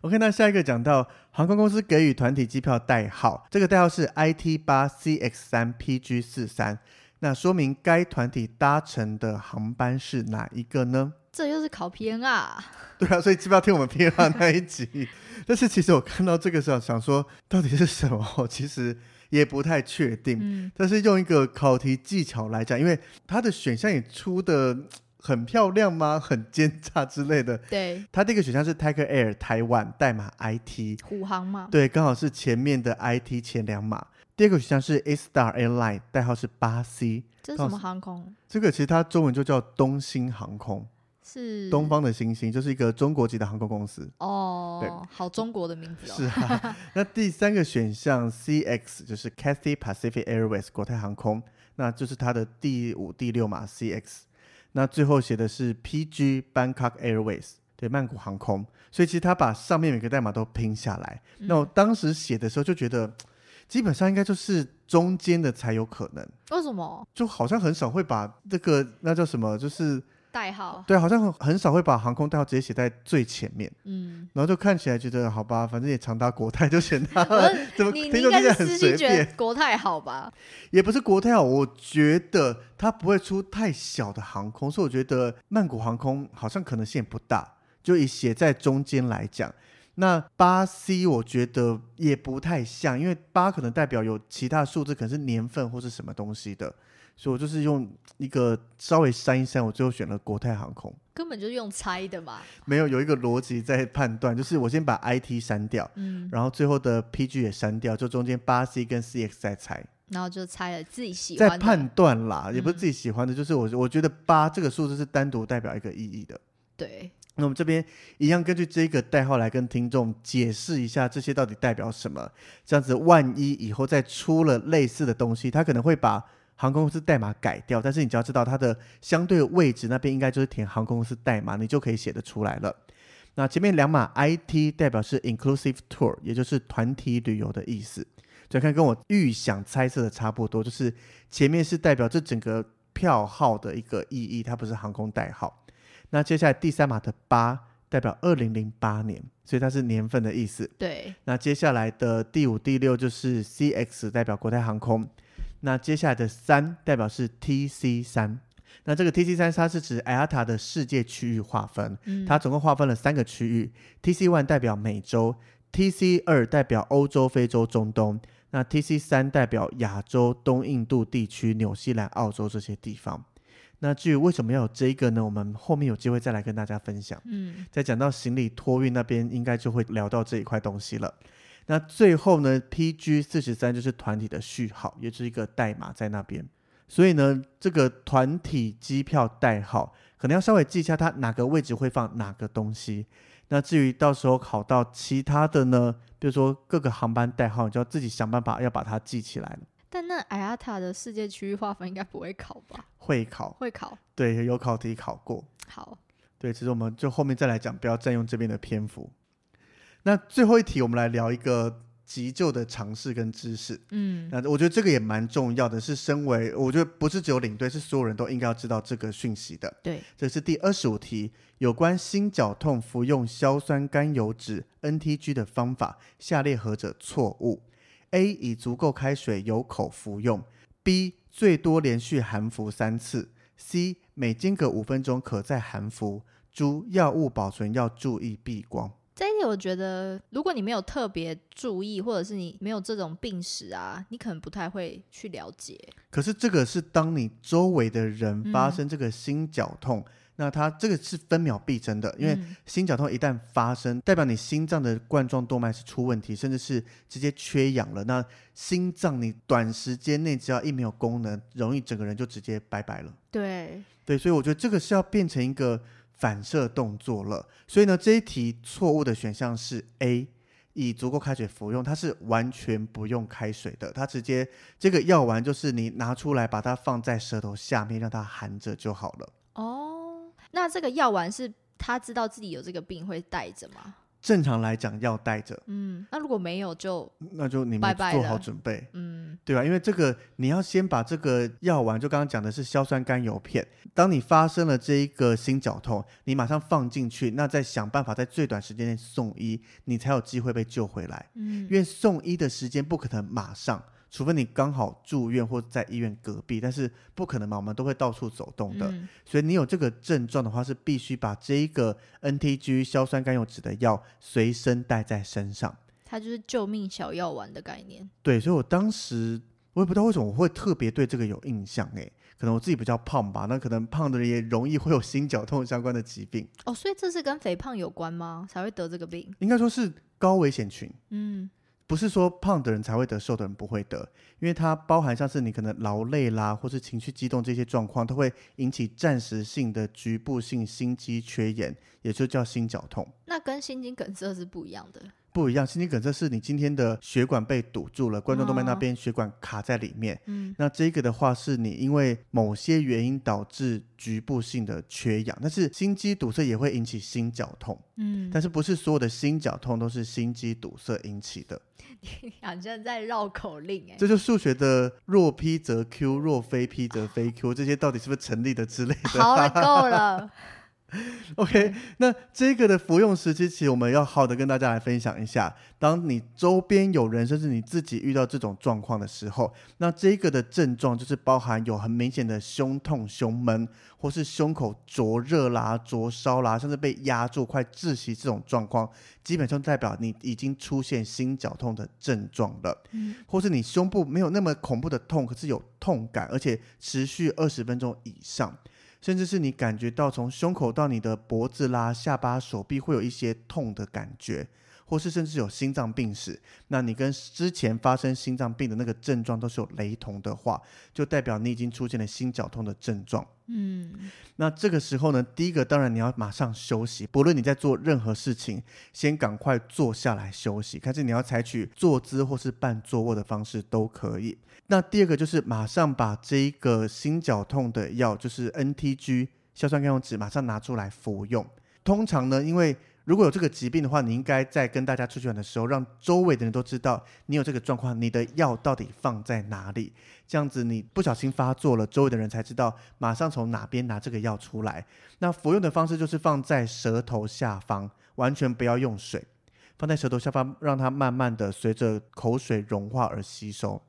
B: OK，那下一个讲到航空公司给予团体机票代号，这个代号是 IT 八 CX 三 PG 四三，那说明该团体搭乘的航班是哪一个呢？
C: 这又是考 PNR，
B: 对啊，所以要不要听我们 PNR 那一集？但是其实我看到这个时候想说，到底是什么？我 其实也不太确定。嗯，但是用一个考题技巧来讲，因为它的选项也出的很漂亮吗？很奸诈之类的。
C: 对，
B: 它第一个选项是 Tiger Air 台湾代码 IT，
C: 虎航嘛？
B: 对，刚好是前面的 IT 前两码。第二个选项是 A Star Airline 代号是八 C，
C: 这是什么航空？
B: 这个其实它中文就叫东星航空。
C: 是
B: 东方的星星，就是一个中国籍的航空公司
C: 哦。对，好中国的名字哦。
B: 是啊。那第三个选项 CX 就是 Cathay Pacific Airways 国泰航空，那就是它的第五、第六码 CX。那最后写的是 PG Bangkok Airways，对，曼谷航空。所以其实他把上面每个代码都拼下来。嗯、那我当时写的时候就觉得，基本上应该就是中间的才有可能。
C: 为什么？
B: 就好像很少会把这个那叫什么，就是。
C: 代号
B: 对，好像很很少会把航空代号直接写在最前面，嗯，然后就看起来觉得好吧，反正也常搭国泰，就选它。怎么听起来很随便？
C: 国泰好吧？
B: 也不是国泰好，我觉得它不会出太小的航空，所以我觉得曼谷航空好像可能性也不大。就以写在中间来讲，那八 C 我觉得也不太像，因为八可能代表有其他数字，可能是年份或是什么东西的。所以我就是用一个稍微删一删，我最后选了国泰航空。
C: 根本就是用猜的嘛。
B: 没有，有一个逻辑在判断，就是我先把 IT 删掉，嗯，然后最后的 PG 也删掉，就中间八 C 跟 CX 在猜，
C: 然后就猜了自己喜欢的。
B: 在判断啦，也不是自己喜欢的，嗯、就是我我觉得八这个数字是单独代表一个意义的。
C: 对。
B: 那我们这边一样根据这个代号来跟听众解释一下这些到底代表什么，这样子万一以后再出了类似的东西，他可能会把。航空公司代码改掉，但是你只要知道它的相对位置那边应该就是填航空公司代码，你就可以写得出来了。那前面两码 IT 代表是 Inclusive Tour，也就是团体旅游的意思。所以看跟我预想猜测的差不多，就是前面是代表这整个票号的一个意义，它不是航空代号。那接下来第三码的八代表二零零八年，所以它是年份的意思。
C: 对。那
B: 接下来的第五、第六就是 CX 代表国泰航空。那接下来的三代表是 TC 三，那这个 TC 三它是指 IATA 的世界区域划分，嗯、它总共划分了三个区域，TC one 代表美洲，TC 二代表欧洲、非洲、中东，那 TC 三代表亚洲、东印度地区、纽西兰、澳洲这些地方。那至于为什么要有这个呢？我们后面有机会再来跟大家分享。
C: 嗯，
B: 在讲到行李托运那边，应该就会聊到这一块东西了。那最后呢，PG 四十三就是团体的序号，也是一个代码在那边。所以呢，这个团体机票代号可能要稍微记一下，它哪个位置会放哪个东西。那至于到时候考到其他的呢，比如说各个航班代号，你就要自己想办法要把它记起来了。
C: 但那 IATA 的世界区域划分应该不会考吧？
B: 会考，
C: 会考。
B: 对，有考题考过。
C: 好，
B: 对，其实我们就后面再来讲，不要占用这边的篇幅。那最后一题，我们来聊一个。急救的常识跟知识，嗯，那我觉得这个也蛮重要的，是身为我觉得不是只有领队，是所有人都应该要知道这个讯息的。
C: 对，
B: 这是第二十五题，有关心绞痛服用硝酸甘油酯 （NTG） 的方法，下列何者错误？A. 以足够开水由口服用；B. 最多连续含服三次；C. 每间隔五分钟可再含服。猪药物保存要注意避光。
C: 这一点我觉得，如果你没有特别注意，或者是你没有这种病史啊，你可能不太会去了解。
B: 可是这个是当你周围的人发生这个心绞痛，嗯、那它这个是分秒必争的，因为心绞痛一旦发生，代表你心脏的冠状动脉是出问题，甚至是直接缺氧了。那心脏你短时间内只要一没有功能，容易整个人就直接拜拜了。
C: 对
B: 对，所以我觉得这个是要变成一个。反射动作了，所以呢，这一题错误的选项是 A，以足够开水服用，它是完全不用开水的，它直接这个药丸就是你拿出来，把它放在舌头下面，让它含着就好了。
C: 哦，那这个药丸是他知道自己有这个病会带着吗？
B: 正常来讲要带着，
C: 嗯，那如果没有就
B: 那就你们做好准备，
C: 嗯，
B: 对吧？因为这个你要先把这个药丸，就刚刚讲的是硝酸甘油片，当你发生了这一个心绞痛，你马上放进去，那再想办法在最短时间内送医，你才有机会被救回来，嗯，因为送医的时间不可能马上。除非你刚好住院或在医院隔壁，但是不可能嘛，我们都会到处走动的，嗯、所以你有这个症状的话，是必须把这一个 NTG 硝酸甘油酯的药随身带在身上。
C: 它就是救命小药丸的概念。
B: 对，所以我当时我也不知道为什么我会特别对这个有印象，诶，可能我自己比较胖吧，那可能胖的人也容易会有心绞痛相关的疾病。
C: 哦，所以这是跟肥胖有关吗？才会得这个病？
B: 应该说是高危险群。
C: 嗯。
B: 不是说胖的人才会得，瘦的人不会得，因为它包含像是你可能劳累啦，或是情绪激动这些状况，都会引起暂时性的局部性心肌缺氧，也就叫心绞痛。
C: 那跟心肌梗塞是不一样的。
B: 不一样，心肌梗塞是你今天的血管被堵住了，冠状动脉那边血管卡在里面。嗯，那这个的话是你因为某些原因导致局部性的缺氧，但是心肌堵塞也会引起心绞痛。嗯，但是不是所有的心绞痛都是心肌堵塞引起的？
C: 你 好像在绕口令哎。
B: 这就数学的若 P 则 Q，若非 P 则非 Q，这些到底是不是成立的之类的？
C: 好了，够了。
B: OK，那这个的服用时期，其实我们要好的跟大家来分享一下。当你周边有人，甚至你自己遇到这种状况的时候，那这个的症状就是包含有很明显的胸痛、胸闷，或是胸口灼热啦、灼烧啦，甚至被压住、快窒息这种状况，基本上代表你已经出现心绞痛的症状了。嗯，或是你胸部没有那么恐怖的痛，可是有痛感，而且持续二十分钟以上。甚至是你感觉到从胸口到你的脖子啦、下巴、手臂会有一些痛的感觉，或是甚至有心脏病史，那你跟之前发生心脏病的那个症状都是有雷同的话，就代表你已经出现了心绞痛的症状。嗯，那这个时候呢，第一个当然你要马上休息，不论你在做任何事情，先赶快坐下来休息，看是你要采取坐姿或是半坐卧的方式都可以。那第二个就是马上把这一个心绞痛的药，就是 NTG 硝酸甘油酯，马上拿出来服用。通常呢，因为如果有这个疾病的话，你应该在跟大家出去玩的时候，让周围的人都知道你有这个状况，你的药到底放在哪里。这样子你不小心发作了，周围的人才知道马上从哪边拿这个药出来。那服用的方式就是放在舌头下方，完全不要用水，放在舌头下方，让它慢慢的随着口水融化而吸收。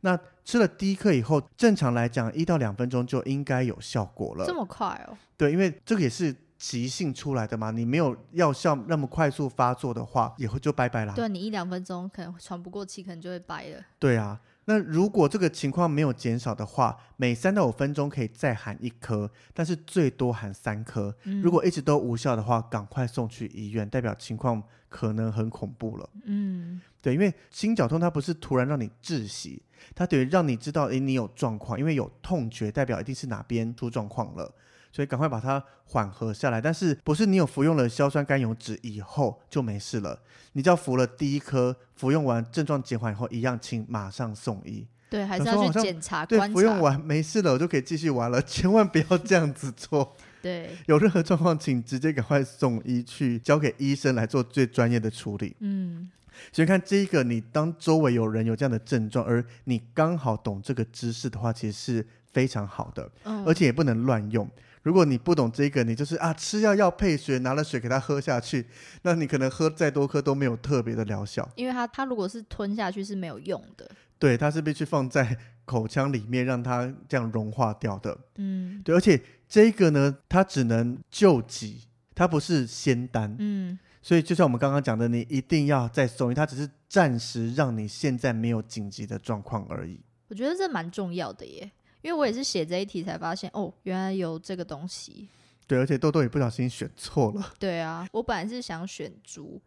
B: 那吃了第一颗以后，正常来讲一到两分钟就应该有效果了。
C: 这么快哦？
B: 对，因为这个也是急性出来的嘛，你没有药效那么快速发作的话，也会就拜拜啦。
C: 对，你一两分钟可能喘不过气，可能就会掰了。
B: 对啊，那如果这个情况没有减少的话，每三到五分钟可以再含一颗，但是最多含三颗。嗯、如果一直都无效的话，赶快送去医院，代表情况可能很恐怖了。嗯，对，因为心绞痛它不是突然让你窒息，它等于让你知道，诶，你有状况，因为有痛觉，代表一定是哪边出状况了。所以赶快把它缓和下来，但是不是你有服用了硝酸甘油酯以后就没事了？你只要服了第一颗，服用完症状减缓以后，一样请马上送医。
C: 对，还是要去检查。
B: 对，服用完没事了，我就可以继续玩了。千万不要这样子做。
C: 对，
B: 有任何状况，请直接赶快送医去，交给医生来做最专业的处理。嗯，所以看这一个，你当周围有人有这样的症状，而你刚好懂这个知识的话，其实是非常好的。嗯，而且也不能乱用。如果你不懂这个，你就是啊，吃药要配水，拿了水给他喝下去，那你可能喝再多颗都没有特别的疗效。
C: 因为它它如果是吞下去是没有用的。
B: 对，它是必须放在口腔里面让它这样融化掉的。嗯，对，而且这个呢，它只能救急，它不是仙丹。嗯，所以就像我们刚刚讲的，你一定要再送医，它只是暂时让你现在没有紧急的状况而已。
C: 我觉得这蛮重要的耶。因为我也是写这一题才发现，哦，原来有这个东西。
B: 对，而且豆豆也不小心选错了。
C: 对啊，我本来是想选猪，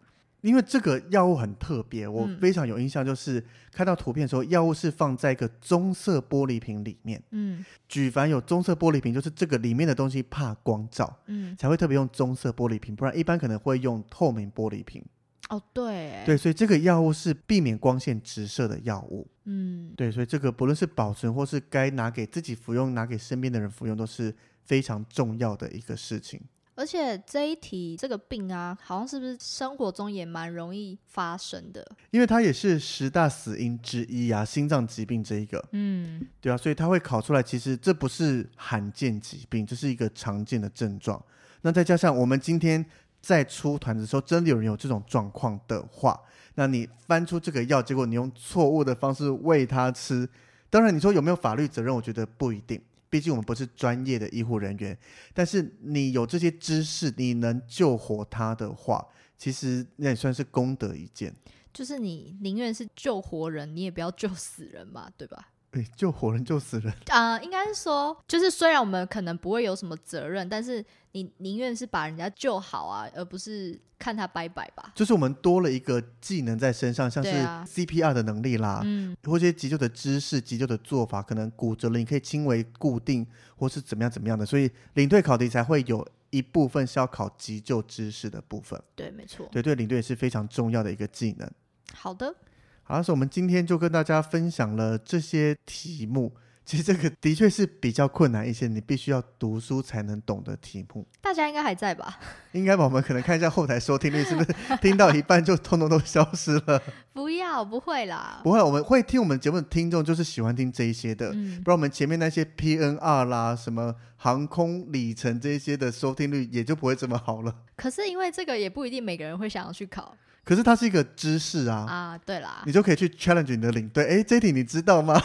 B: 因为这个药物很特别，我非常有印象，就是、嗯、看到图片的时候，药物是放在一个棕色玻璃瓶里面。嗯，举凡有棕色玻璃瓶，就是这个里面的东西怕光照，嗯，才会特别用棕色玻璃瓶，不然一般可能会用透明玻璃瓶。
C: 哦，对，
B: 对，所以这个药物是避免光线直射的药物。嗯，对，所以这个不论是保存或是该拿给自己服用，拿给身边的人服用，都是非常重要的一个事情。
C: 而且这一题这个病啊，好像是不是生活中也蛮容易发生的？
B: 因为它也是十大死因之一啊，心脏疾病这一个。嗯，对啊，所以它会考出来，其实这不是罕见疾病，这是一个常见的症状。那再加上我们今天。在出团的时候，真的有人有这种状况的话，那你翻出这个药，结果你用错误的方式喂他吃，当然你说有没有法律责任？我觉得不一定，毕竟我们不是专业的医护人员。但是你有这些知识，你能救活他的话，其实那也算是功德一件。
C: 就是你宁愿是救活人，你也不要救死人嘛，对吧？
B: 对，救活人救死人
C: 啊、呃，应该是说，就是虽然我们可能不会有什么责任，但是你宁愿是把人家救好啊，而不是看他拜拜吧。
B: 就是我们多了一个技能在身上，像是 CPR 的能力啦，嗯，或者一些急救的知识、急救的做法，可能骨折了你可以轻微固定，或是怎么样怎么样的，所以领队考题才会有一部分是要考急救知识的部分。
C: 对，没错，
B: 对对，领队也是非常重要的一个技能。
C: 好的。
B: 好，所以我们今天就跟大家分享了这些题目。其实这个的确是比较困难一些，你必须要读书才能懂的题目。
C: 大家应该还在吧？
B: 应该吧？我们可能看一下后台收听率，是不是 听到一半就通通都消失了？
C: 不要，不会啦。
B: 不会，我们会听我们节目的听众就是喜欢听这一些的，嗯、不然我们前面那些 PNR 啦、什么航空里程这些的收听率也就不会这么好了。
C: 可是因为这个也不一定每个人会想要去考。
B: 可是它是一个知识啊
C: 啊，对啦，
B: 你就可以去 challenge 你的领队。哎，这题你知道吗？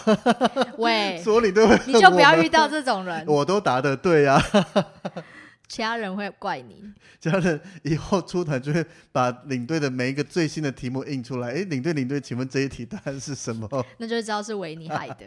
C: 喂，
B: 所有领队会，
C: 你就不要遇到这种人。
B: 我都答的对啊，
C: 其他人会怪你。
B: 其他人以后出团就会把领队的每一个最新的题目印出来。哎，领队领队，请问这一题答案是什么？
C: 那就知道是维尼害的。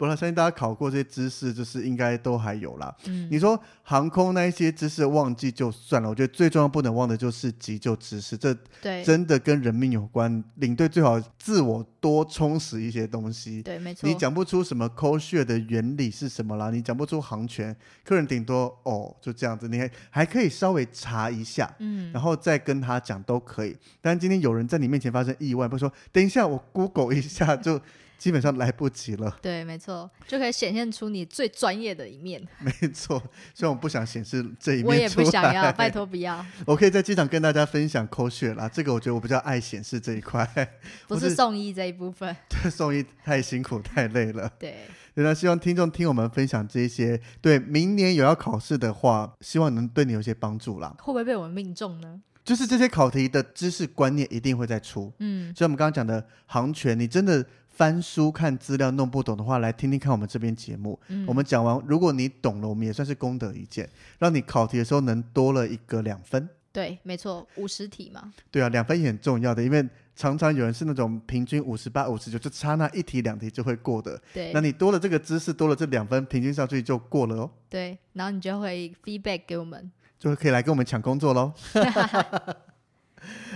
B: 不然，相信大家考过这些知识，就是应该都还有啦。嗯，你说航空那一些知识忘记就算了，我觉得最重要不能忘的就是急救知识，这真的跟人命有关。领队最好自我多充实一些东西。
C: 对，没错。
B: 你讲不出什么 code share 的原理是什么啦，你讲不出航权，客人顶多哦就这样子，你还还可以稍微查一下，嗯，然后再跟他讲都可以。但今天有人在你面前发生意外，不是说等一下我 Google 一下就。基本上来不及了。
C: 对，没错，就可以显现出你最专业的一面。
B: 没错，虽然我不想显示这一面，
C: 我也不想要，拜托不要。
B: 我可以在机场跟大家分享 code share 啦，这个我觉得我比较爱显示这一块，
C: 不是送医这一部分。
B: 对，送医太辛苦太累了。
C: 对，
B: 那希望听众听我们分享这些，对，明年有要考试的话，希望能对你有些帮助啦。
C: 会不会被我们命中呢？
B: 就是这些考题的知识观念一定会再出。嗯，所以我们刚刚讲的航权，你真的。翻书看资料弄不懂的话，来听听看我们这边节目。嗯、我们讲完，如果你懂了，我们也算是功德一件，让你考题的时候能多了一个两分。
C: 对，没错，五十题嘛。
B: 对啊，两分也很重要的，因为常常有人是那种平均五十八、五十九，就差那一题两题就会过的。
C: 对，
B: 那你多了这个知识，多了这两分，平均上去就过了哦。
C: 对，然后你就会 feedback 给我们，
B: 就可以来跟我们抢工作喽。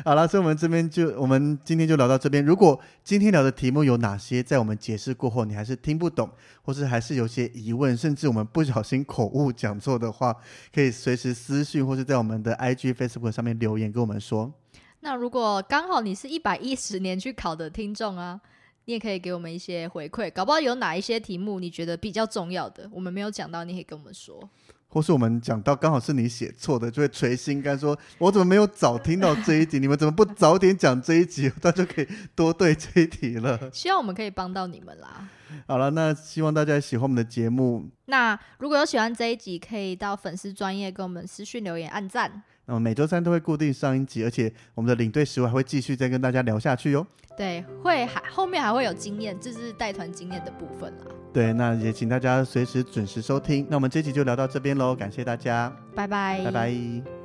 B: 好了，所以我们这边就我们今天就聊到这边。如果今天聊的题目有哪些，在我们解释过后你还是听不懂，或是还是有些疑问，甚至我们不小心口误讲错的话，可以随时私讯或是在我们的 IG、Facebook 上面留言跟我们说。
C: 那如果刚好你是一百一十年去考的听众啊，你也可以给我们一些回馈，搞不好有哪一些题目你觉得比较重要的，我们没有讲到，你可以跟我们说。
B: 或是我们讲到刚好是你写错的，就会垂心肝说：“我怎么没有早听到这一集？你们怎么不早点讲这一集？他就可以多对这一题了。”
C: 希望我们可以帮到你们啦。
B: 好了，那希望大家喜欢我们的节目。
C: 那如果有喜欢这一集，可以到粉丝专业给我们私讯留言、按赞。
B: 那么每周三都会固定上一集，而且我们的领队食物还会继续再跟大家聊下去哟。
C: 对，会还后面还会有经验，这是带团经验的部分啦。
B: 对，那也请大家随时准时收听。那我们这集就聊到这边喽，感谢大家，
C: 拜拜，
B: 拜拜。